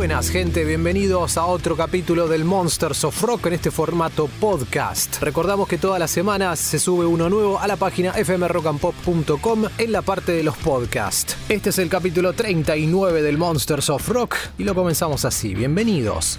Buenas gente, bienvenidos a otro capítulo del Monsters of Rock en este formato podcast. Recordamos que todas las semanas se sube uno nuevo a la página fmrockandpop.com en la parte de los podcasts. Este es el capítulo 39 del Monsters of Rock y lo comenzamos así, bienvenidos.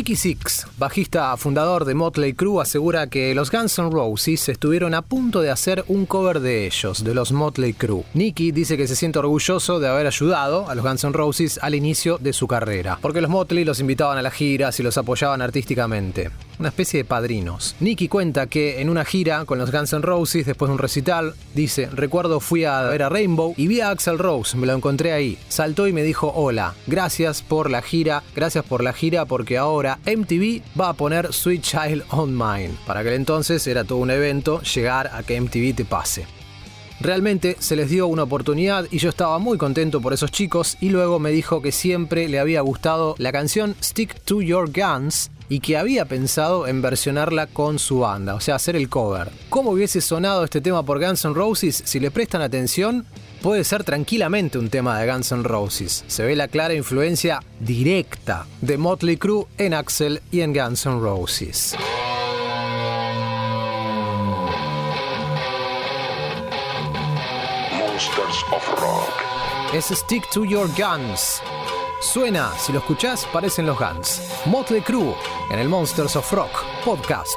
Nicky Six, bajista fundador de Motley Crue, asegura que los Guns N' Roses estuvieron a punto de hacer un cover de ellos, de los Motley Crue. Nicky dice que se siente orgulloso de haber ayudado a los Guns N' Roses al inicio de su carrera, porque los Motley los invitaban a las giras y los apoyaban artísticamente una especie de padrinos. Nicky cuenta que en una gira con los Guns N' Roses, después de un recital, dice, recuerdo fui a ver a Rainbow y vi a Axel Rose, me lo encontré ahí. Saltó y me dijo, hola, gracias por la gira, gracias por la gira porque ahora MTV va a poner Sweet Child on Mine. Para aquel entonces era todo un evento llegar a que MTV te pase. Realmente se les dio una oportunidad y yo estaba muy contento por esos chicos y luego me dijo que siempre le había gustado la canción Stick to Your Guns y que había pensado en versionarla con su banda, o sea, hacer el cover. ¿Cómo hubiese sonado este tema por Guns N' Roses? Si le prestan atención, puede ser tranquilamente un tema de Guns N' Roses. Se ve la clara influencia directa de Motley Crue en Axel y en Guns N' Roses. Monsters of Rock. Es Stick to Your Guns. Suena, si lo escuchás, parecen los Guns. Motley Crue en el Monsters of Rock podcast.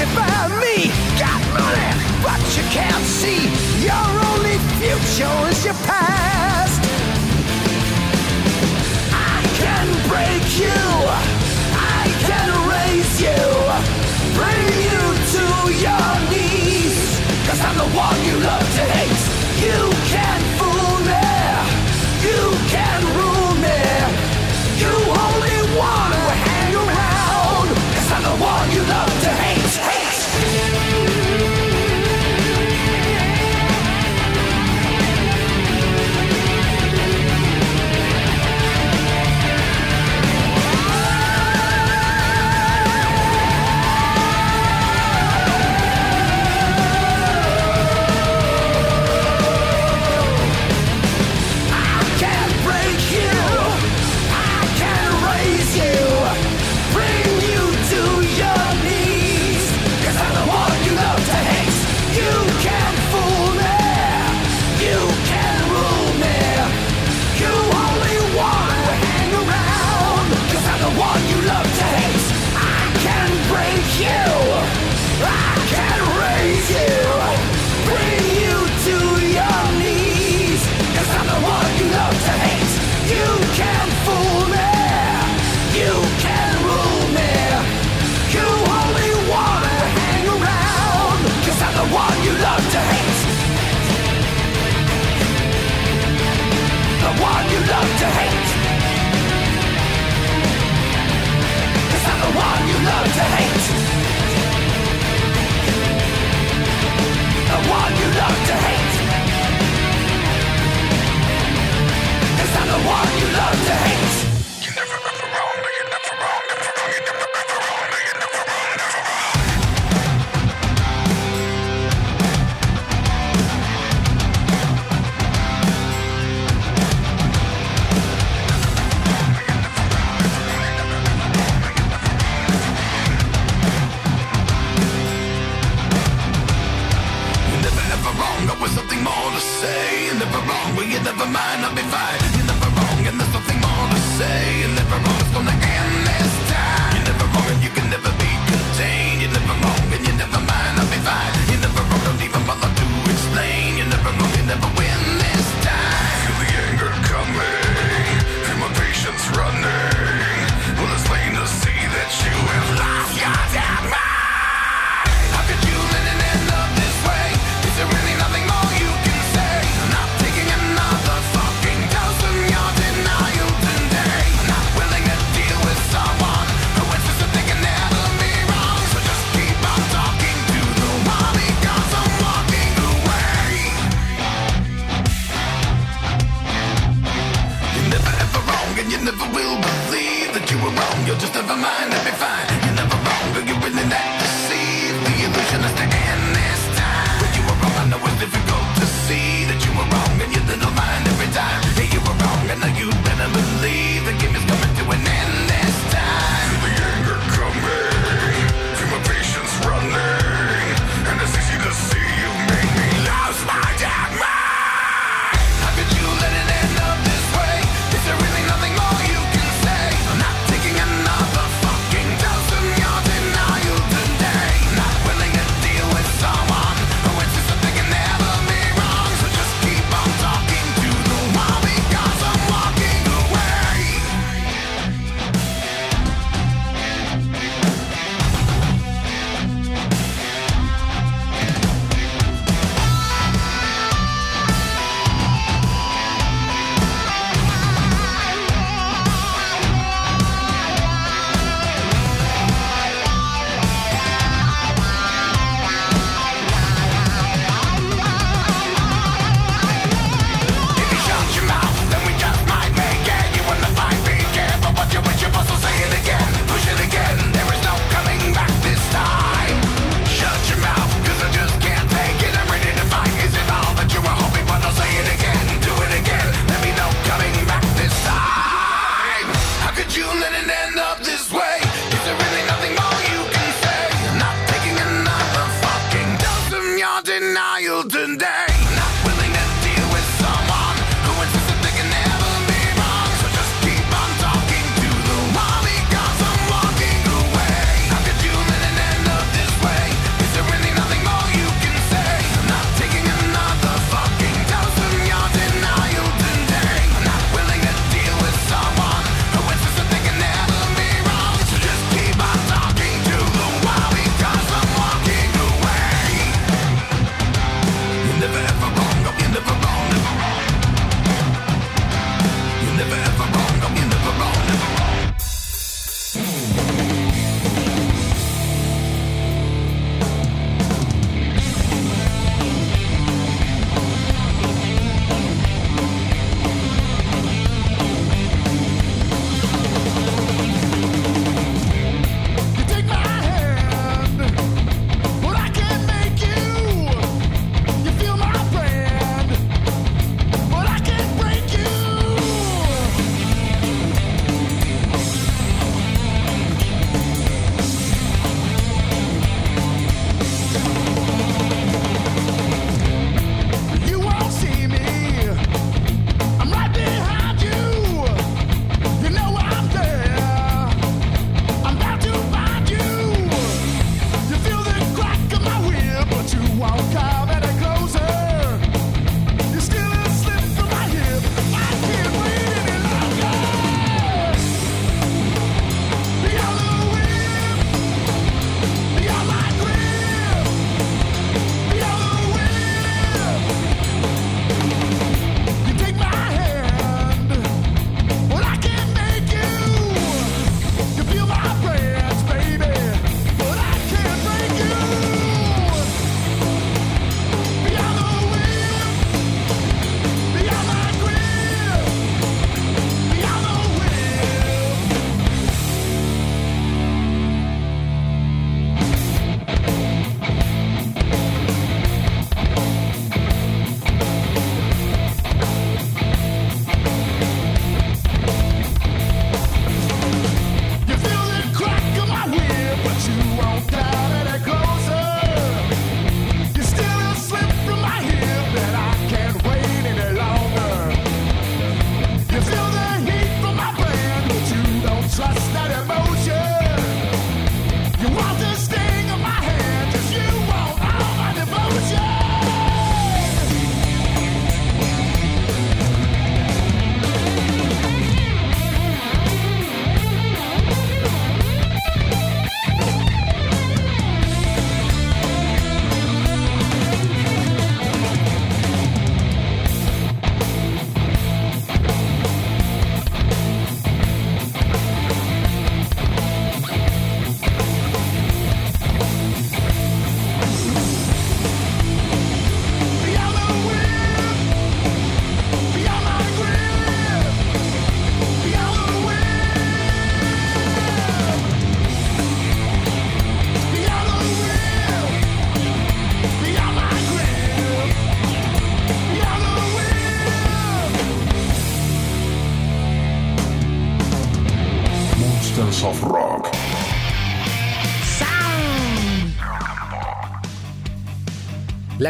justify me. Got money, but you can't see. Your only future is your past. of mind, I'll be fine.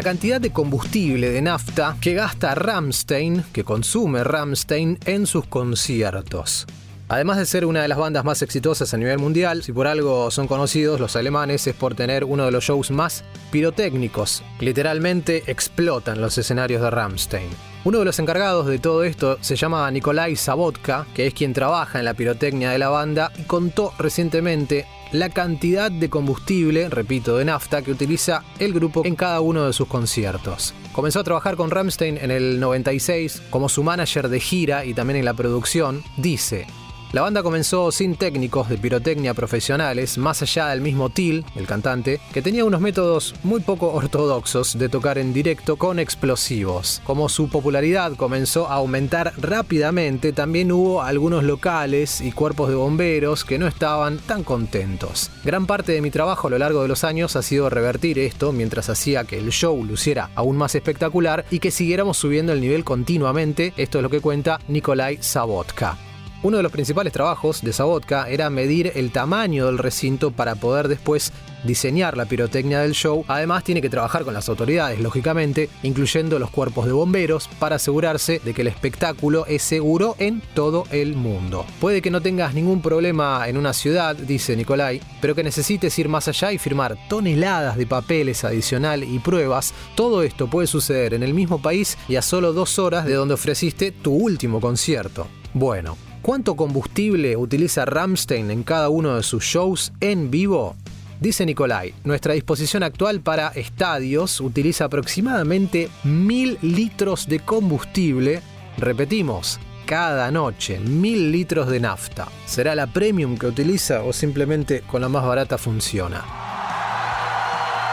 La cantidad de combustible de nafta que gasta Ramstein, que consume Ramstein en sus conciertos. Además de ser una de las bandas más exitosas a nivel mundial, si por algo son conocidos los alemanes es por tener uno de los shows más pirotécnicos. Literalmente explotan los escenarios de Ramstein. Uno de los encargados de todo esto se llama Nikolai Sabotka, que es quien trabaja en la pirotecnia de la banda y contó recientemente la cantidad de combustible, repito, de nafta que utiliza el grupo en cada uno de sus conciertos. Comenzó a trabajar con Ramstein en el 96 como su manager de gira y también en la producción. Dice, la banda comenzó sin técnicos de pirotecnia profesionales, más allá del mismo Till, el cantante, que tenía unos métodos muy poco ortodoxos de tocar en directo con explosivos. Como su popularidad comenzó a aumentar rápidamente, también hubo algunos locales y cuerpos de bomberos que no estaban tan contentos. Gran parte de mi trabajo a lo largo de los años ha sido revertir esto mientras hacía que el show luciera aún más espectacular y que siguiéramos subiendo el nivel continuamente. Esto es lo que cuenta Nikolai Sabotka. Uno de los principales trabajos de Sabotka era medir el tamaño del recinto para poder después diseñar la pirotecnia del show. Además tiene que trabajar con las autoridades, lógicamente, incluyendo los cuerpos de bomberos, para asegurarse de que el espectáculo es seguro en todo el mundo. Puede que no tengas ningún problema en una ciudad, dice Nicolai, pero que necesites ir más allá y firmar toneladas de papeles adicional y pruebas. Todo esto puede suceder en el mismo país y a solo dos horas de donde ofreciste tu último concierto. Bueno, ¿Cuánto combustible utiliza Ramstein en cada uno de sus shows en vivo? Dice Nicolai, nuestra disposición actual para estadios utiliza aproximadamente mil litros de combustible. Repetimos, cada noche, mil litros de nafta. ¿Será la premium que utiliza o simplemente con la más barata funciona?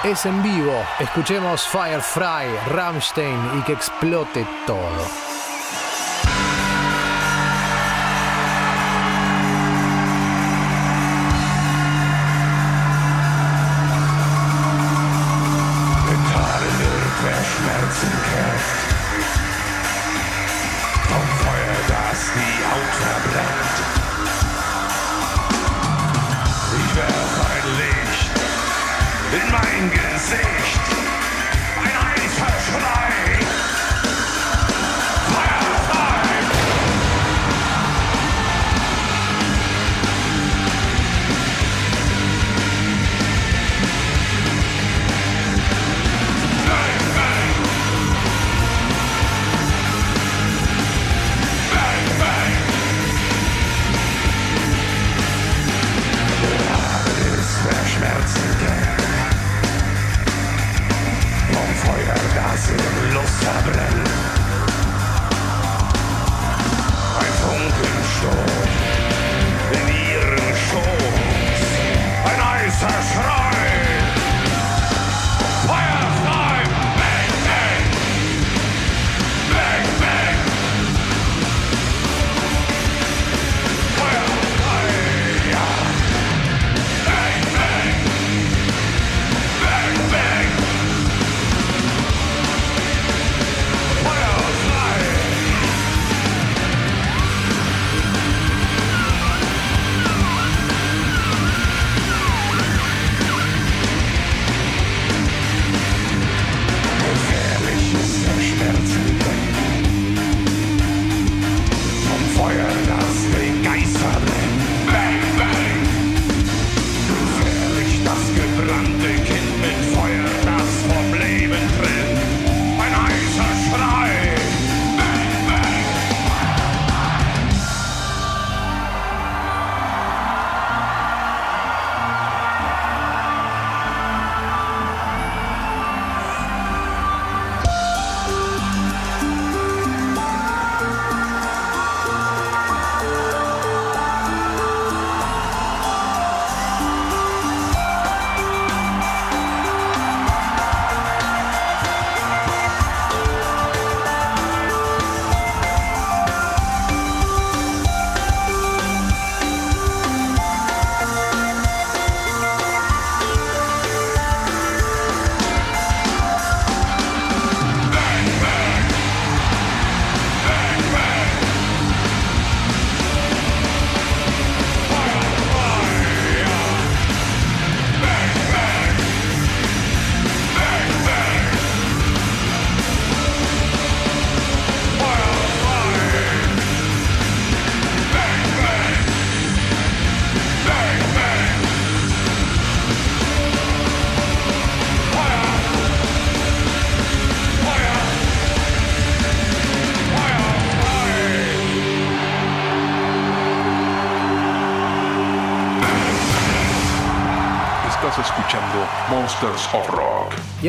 Es en vivo, escuchemos Firefly, Ramstein y que explote todo.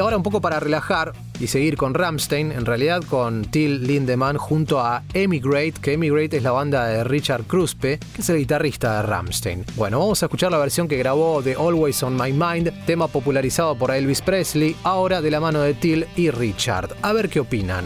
Ahora un poco para relajar y seguir con Ramstein, en realidad con Till Lindemann junto a Emigrate, que Emigrate es la banda de Richard Kruspe, que es el guitarrista de Ramstein. Bueno, vamos a escuchar la versión que grabó de Always on My Mind, tema popularizado por Elvis Presley, ahora de la mano de Till y Richard. A ver qué opinan.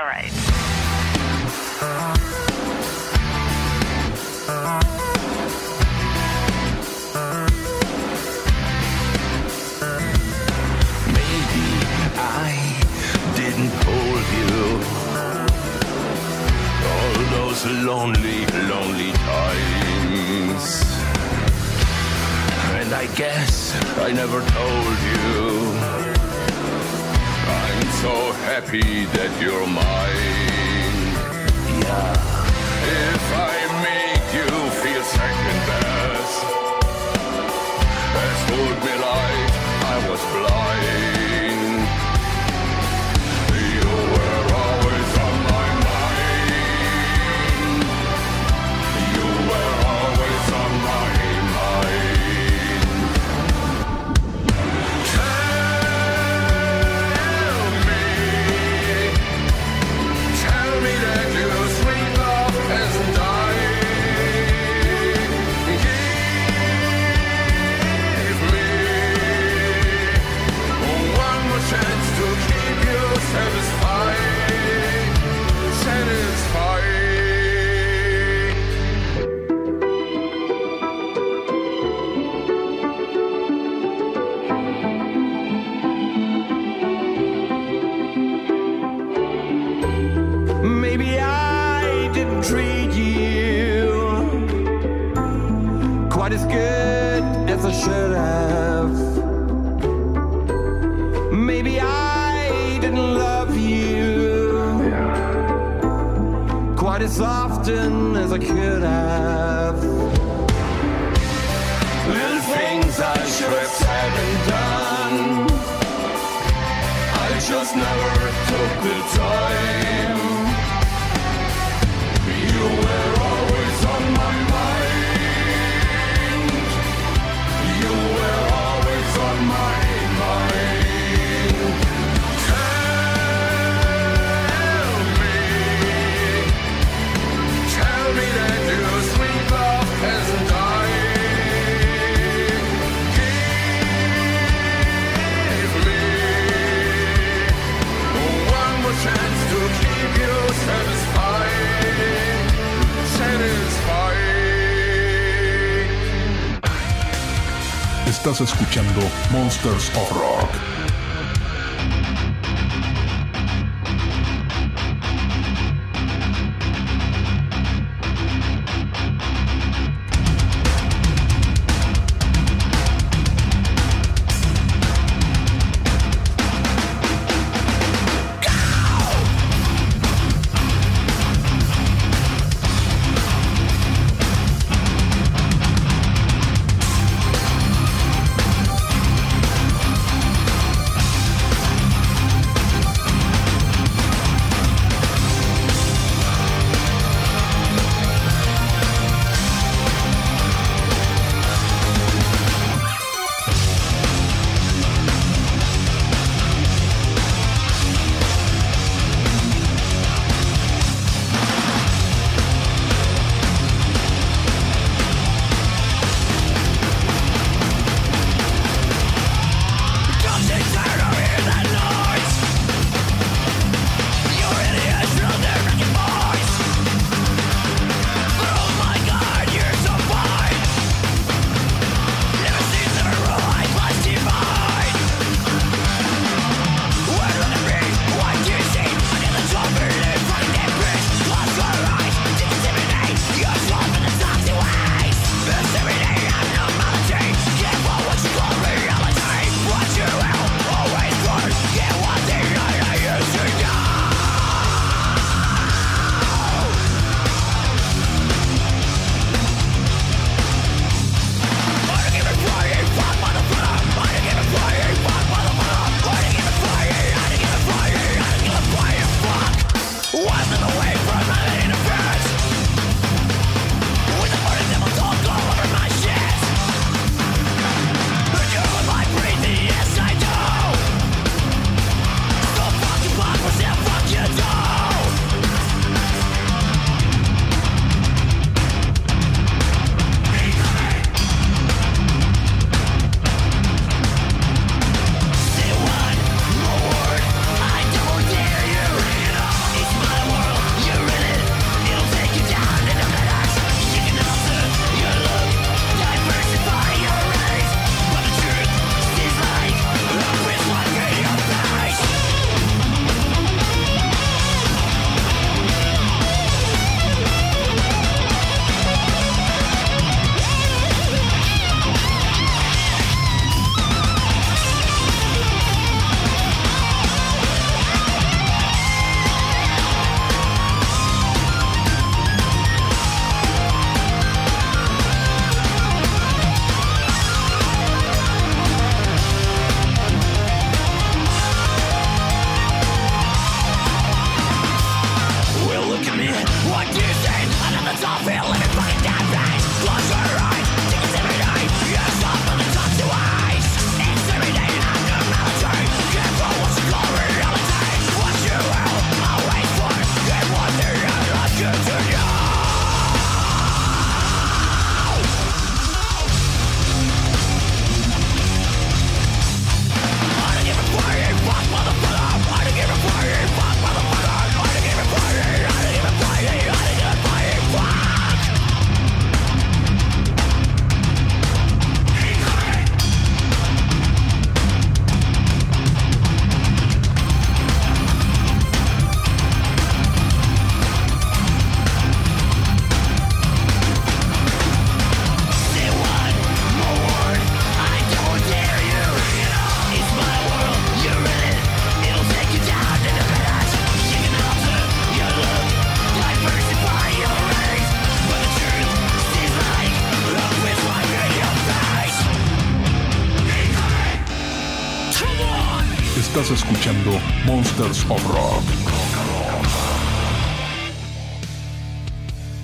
Yeah, right. Maybe I didn't hold you all those lonely, lonely times. And I guess I never told you. I'm so happy that you're mine. Yeah. If I make you feel second best, as told me life, I was blind. Estás escuchando Monsters of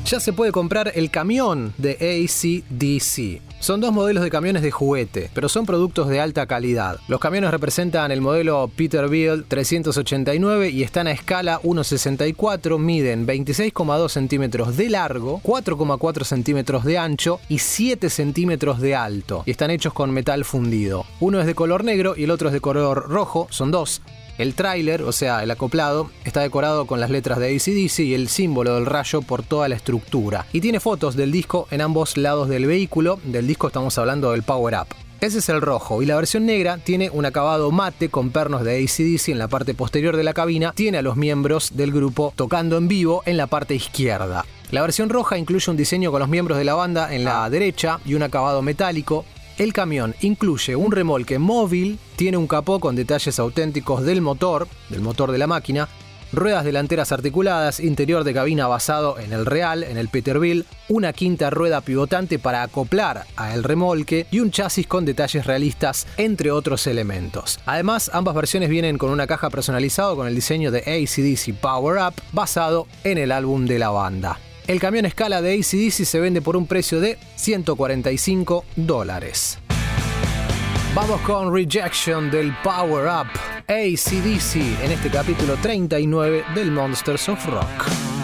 Ya se puede comprar el camión de ACDC. Son dos modelos de camiones de juguete, pero son productos de alta calidad. Los camiones representan el modelo Peterbilt 389 y están a escala 1.64, miden 26,2 centímetros de largo, 4,4 centímetros de ancho y 7 centímetros de alto, y están hechos con metal fundido. Uno es de color negro y el otro es de color rojo, son dos. El tráiler, o sea, el acoplado, está decorado con las letras de ACDC y el símbolo del rayo por toda la estructura. Y tiene fotos del disco en ambos lados del vehículo. Del disco estamos hablando del Power Up. Ese es el rojo y la versión negra tiene un acabado mate con pernos de ACDC en la parte posterior de la cabina. Tiene a los miembros del grupo tocando en vivo en la parte izquierda. La versión roja incluye un diseño con los miembros de la banda en la derecha y un acabado metálico. El camión incluye un remolque móvil, tiene un capó con detalles auténticos del motor, del motor de la máquina, ruedas delanteras articuladas, interior de cabina basado en el Real, en el Peterbilt, una quinta rueda pivotante para acoplar a el remolque y un chasis con detalles realistas, entre otros elementos. Además, ambas versiones vienen con una caja personalizada con el diseño de ACDC Power Up basado en el álbum de la banda. El camión escala de ACDC se vende por un precio de 145 dólares. Vamos con Rejection del Power Up ACDC en este capítulo 39 del Monsters of Rock.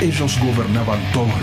Ellos gobernaban todos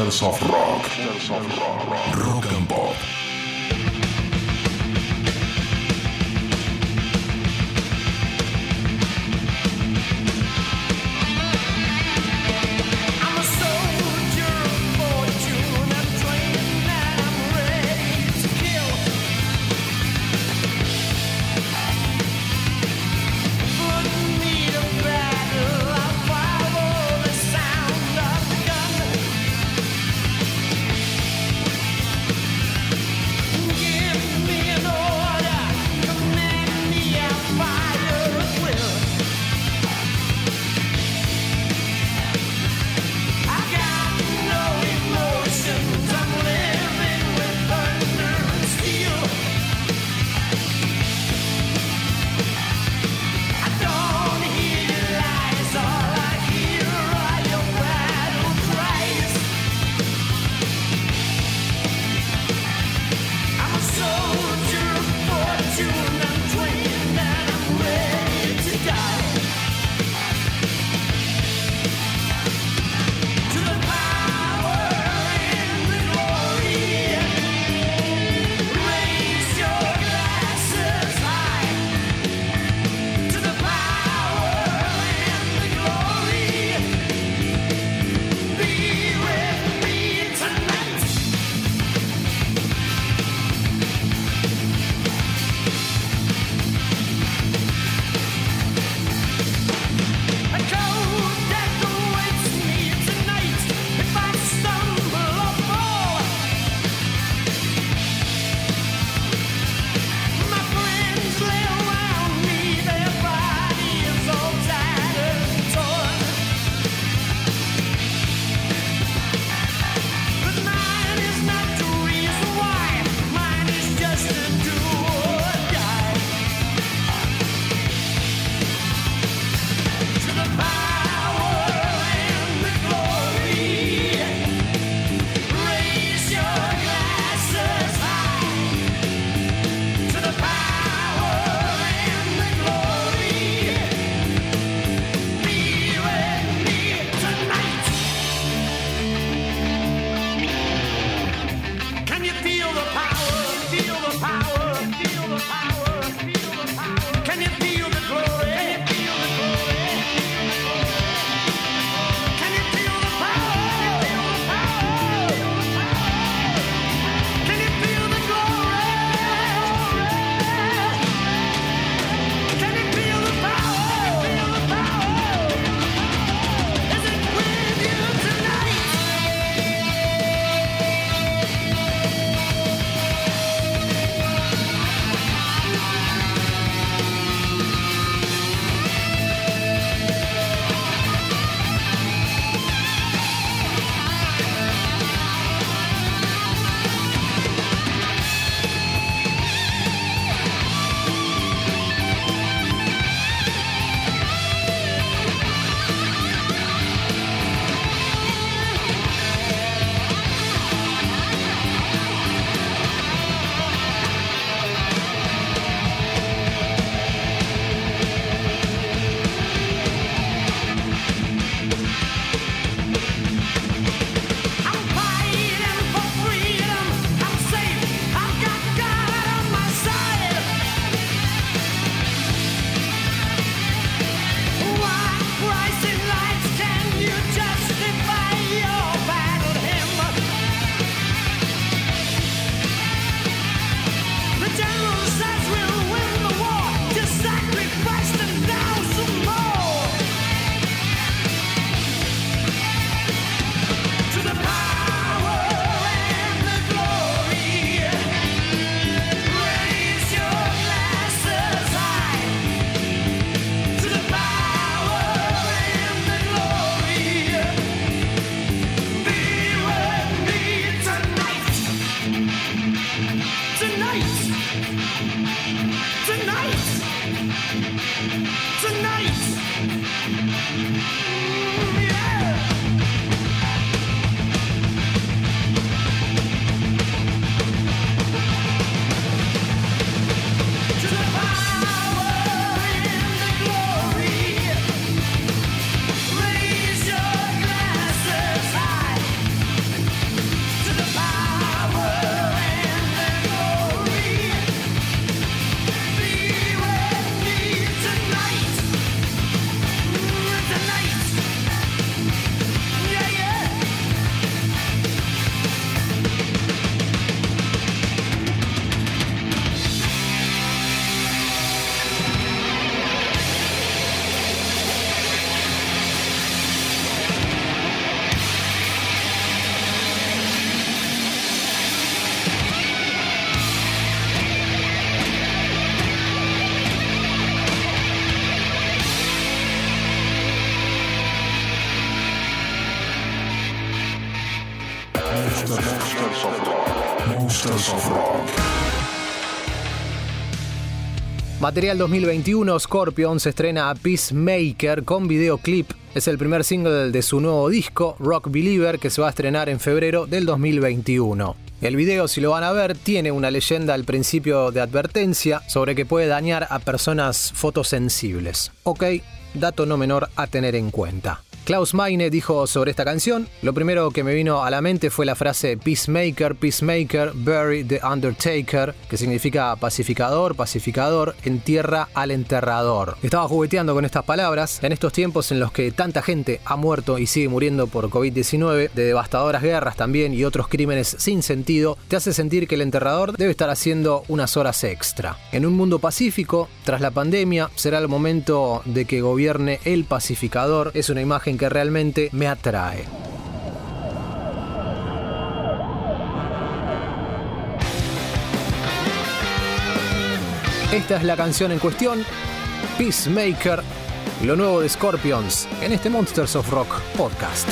Monsters of Rock. Rock and Pop. Material 2021, Scorpion se estrena a Peacemaker con videoclip. Es el primer single de su nuevo disco, Rock Believer, que se va a estrenar en febrero del 2021. El video, si lo van a ver, tiene una leyenda al principio de advertencia sobre que puede dañar a personas fotosensibles. Ok, dato no menor a tener en cuenta. Klaus Meine dijo sobre esta canción, lo primero que me vino a la mente fue la frase Peacemaker, Peacemaker, bury the Undertaker, que significa pacificador, pacificador, entierra al enterrador. Estaba jugueteando con estas palabras en estos tiempos en los que tanta gente ha muerto y sigue muriendo por COVID-19, de devastadoras guerras también y otros crímenes sin sentido, te hace sentir que el enterrador debe estar haciendo unas horas extra. En un mundo pacífico, tras la pandemia, será el momento de que gobierne el pacificador. Es una imagen que realmente me atrae. Esta es la canción en cuestión, Peacemaker, lo nuevo de Scorpions, en este Monsters of Rock podcast.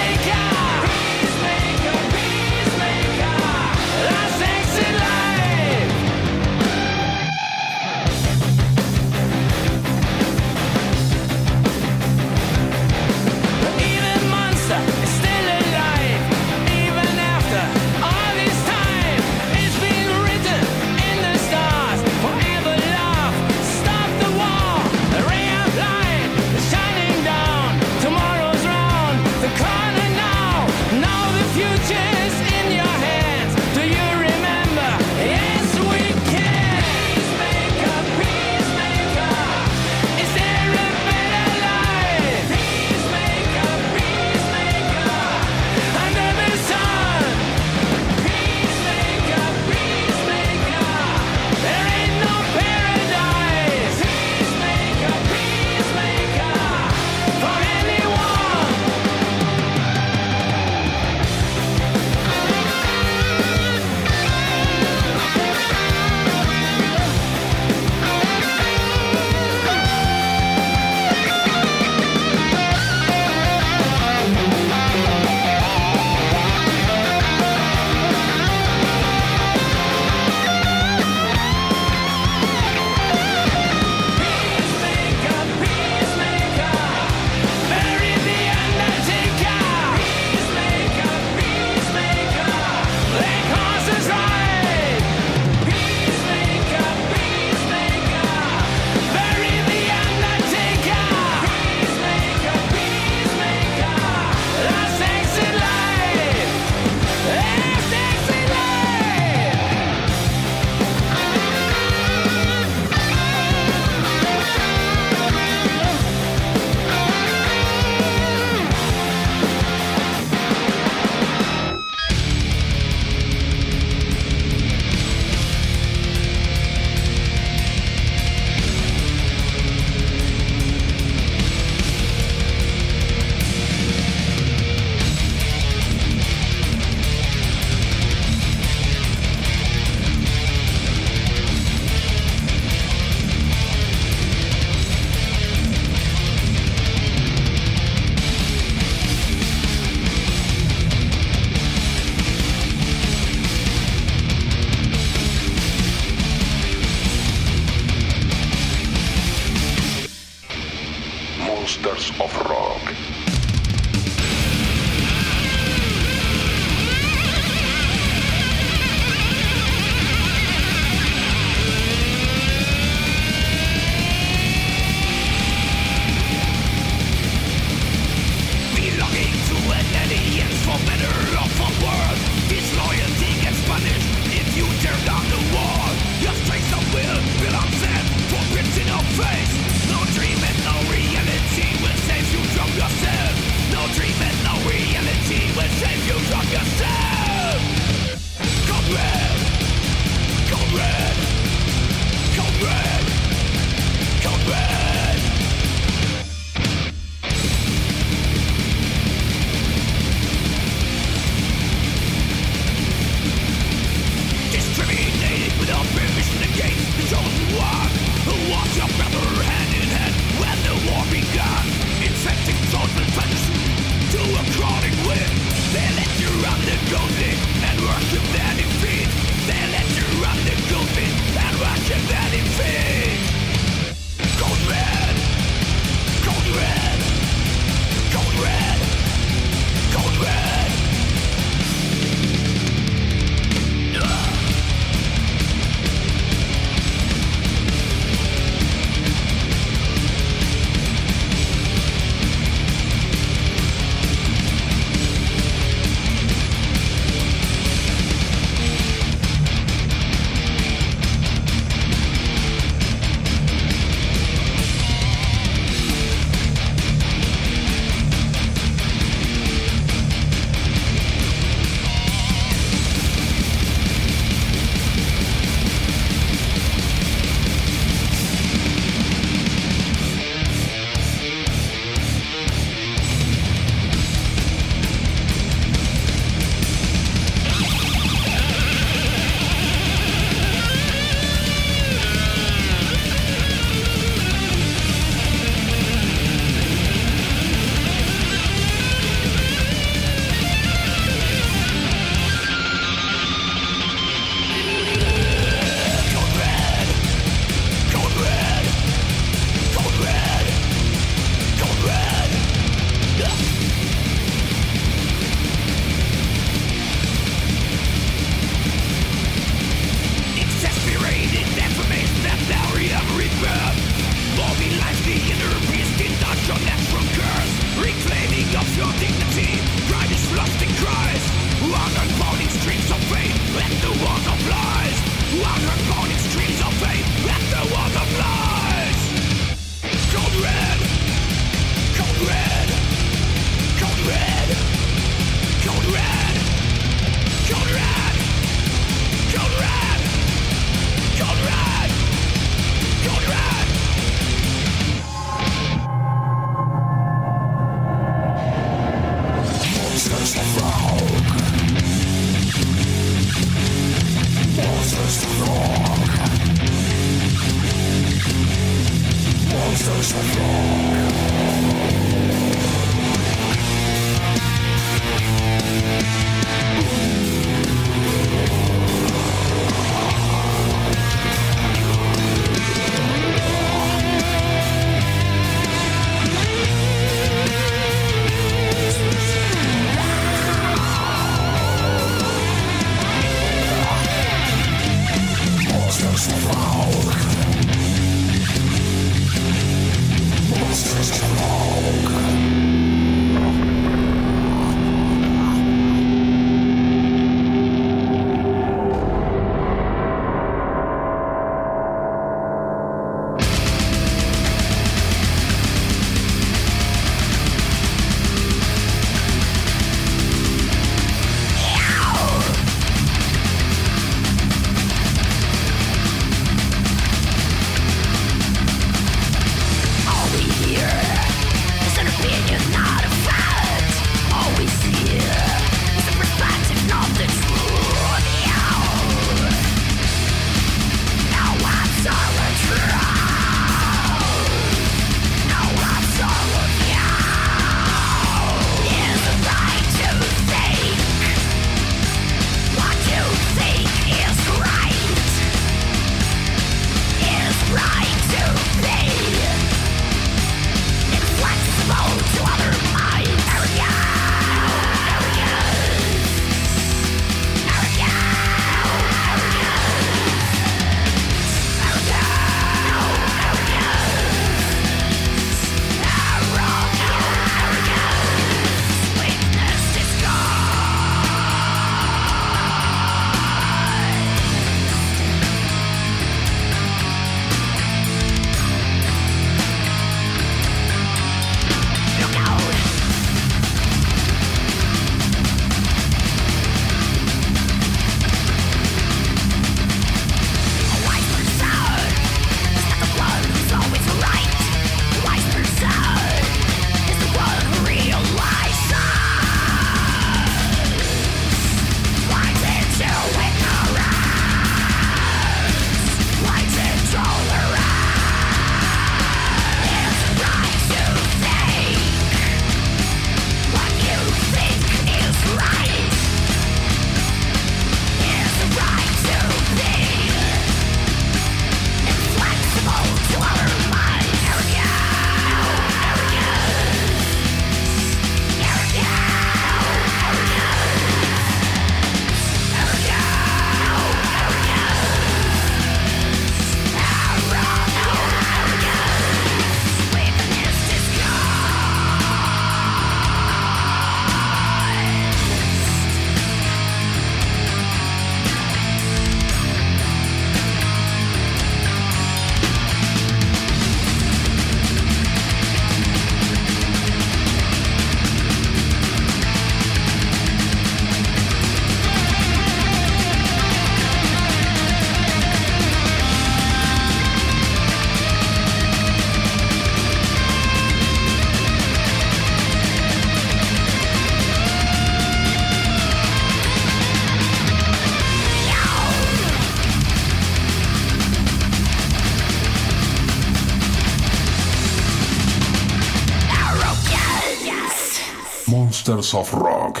Of Rock.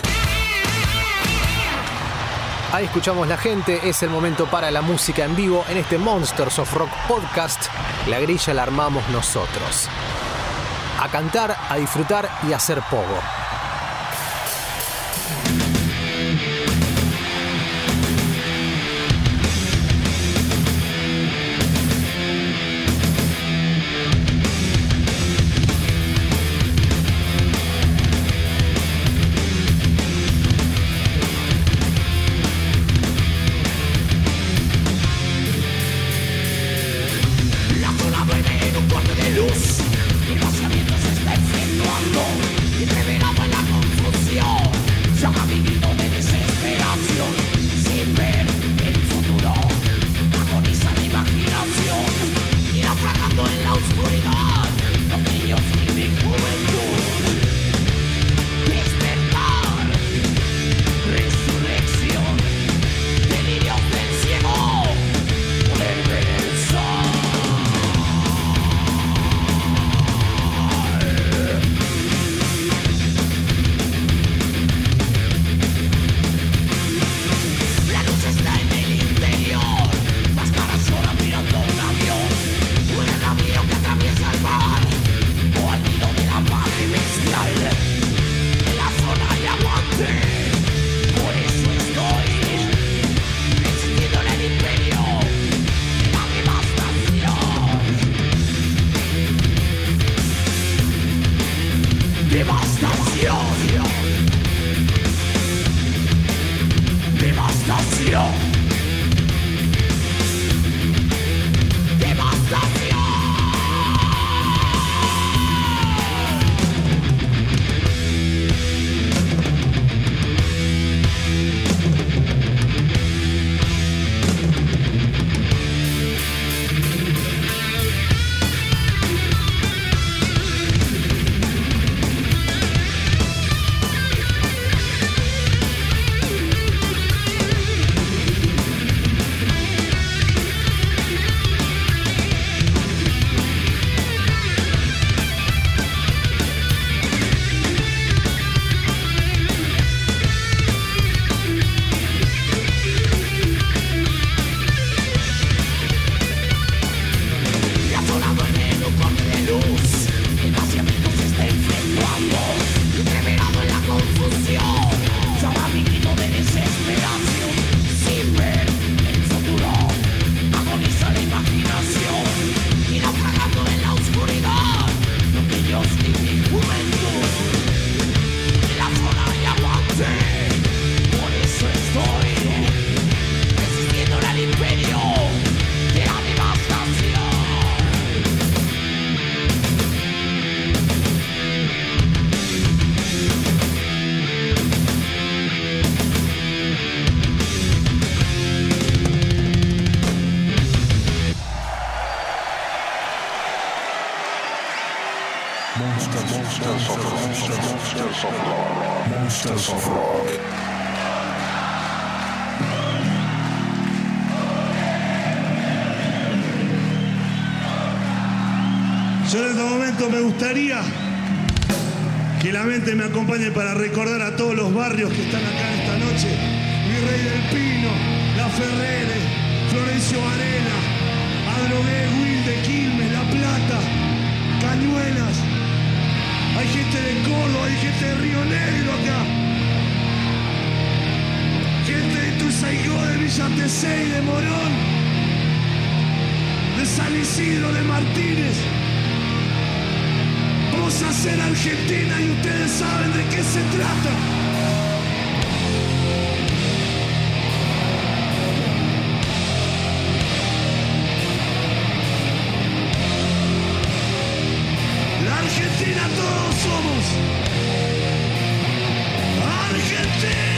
Ahí escuchamos la gente, es el momento para la música en vivo en este Monsters of Rock podcast. La grilla la armamos nosotros. A cantar, a disfrutar y a hacer pogo. Gustaría que la mente me acompañe para recordar a todos los barrios que están acá esta noche. Virrey del Pino, La Ferrere, Florencio Varela, Adrogué, Wilde, Quilmes, La Plata, Cañuelas. Hay gente de Córdoba, hay gente de Río Negro acá. Gente de Tuzaigó, de Villa Tesey, de Morón, de San Isidro, de Martínez. Vamos a hacer Argentina y ustedes saben de qué se trata. La Argentina todos somos. Argentina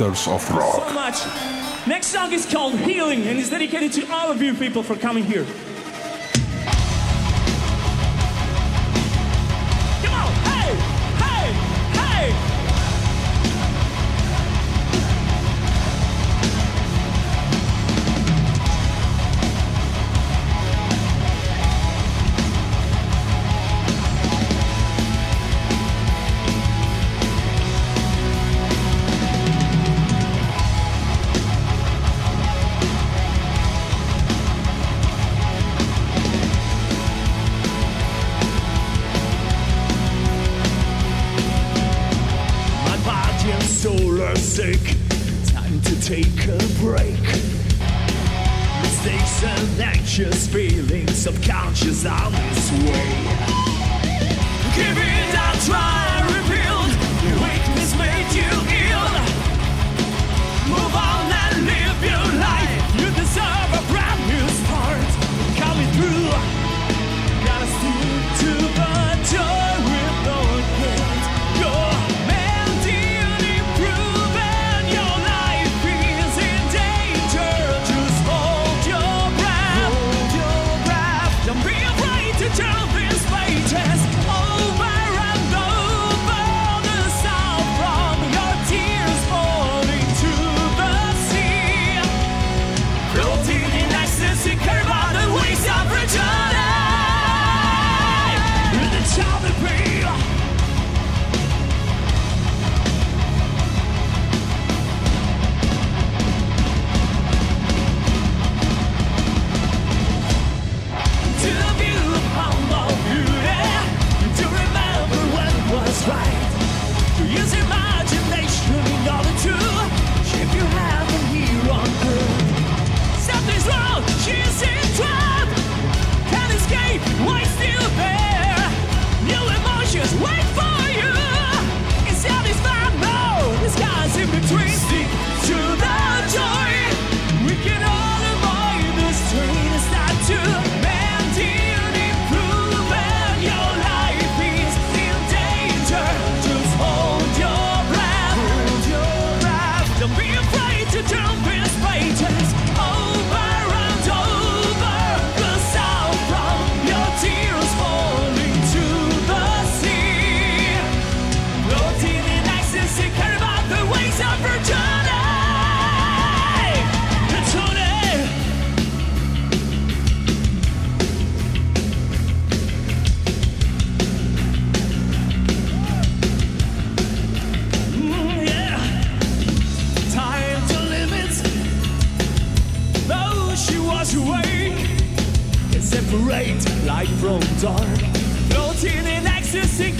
Of Rock. So much. Next song is called Healing and is dedicated to all of you people for coming here. take a break. Mistakes and anxious feelings, subconscious are this way. Give it a try. light from dark, floating in ecstasy.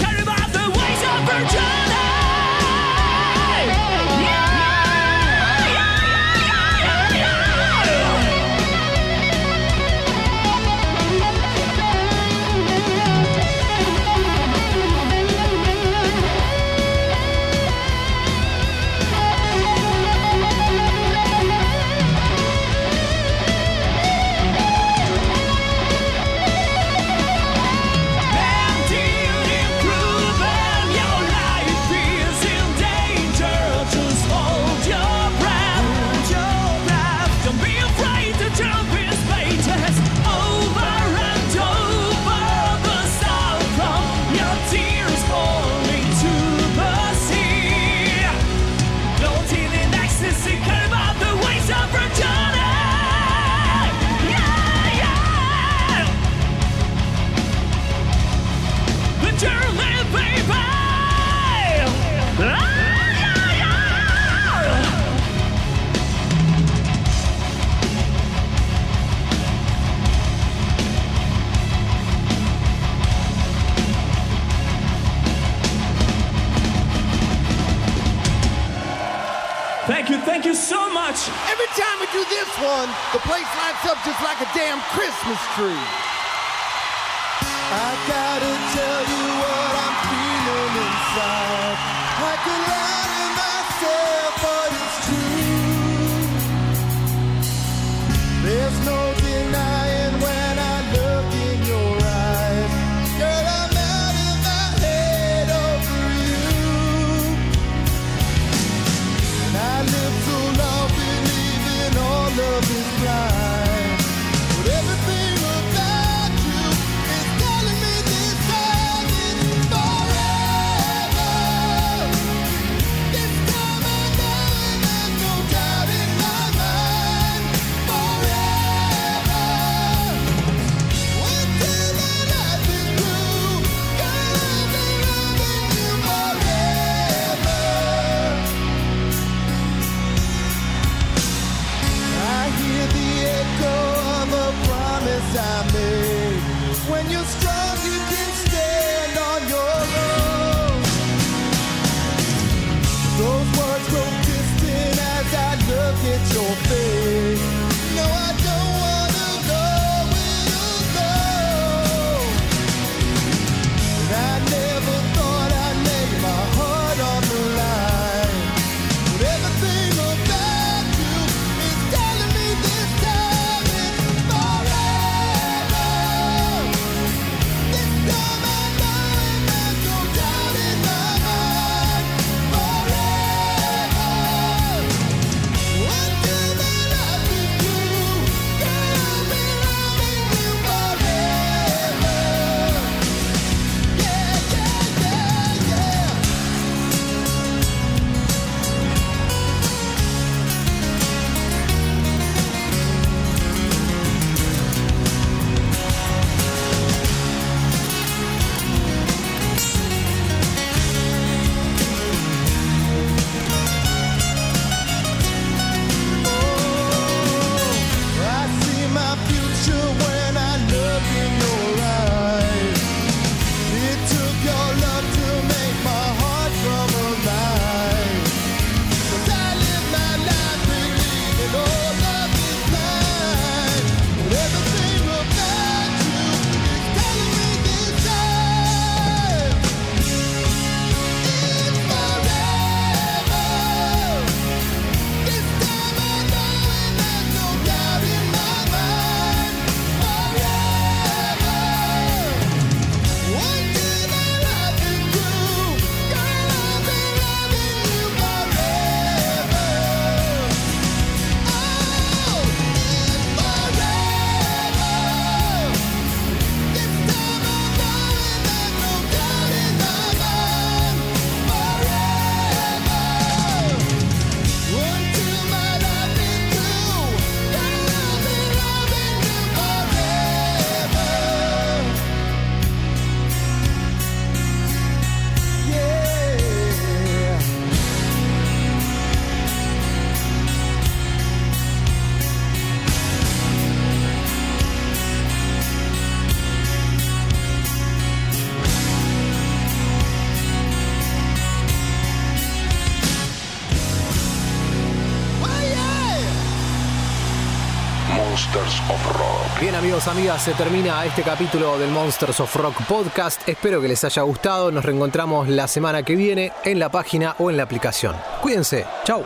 amigas, se termina este capítulo del Monsters of Rock podcast. Espero que les haya gustado. Nos reencontramos la semana que viene en la página o en la aplicación. Cuídense. Chao.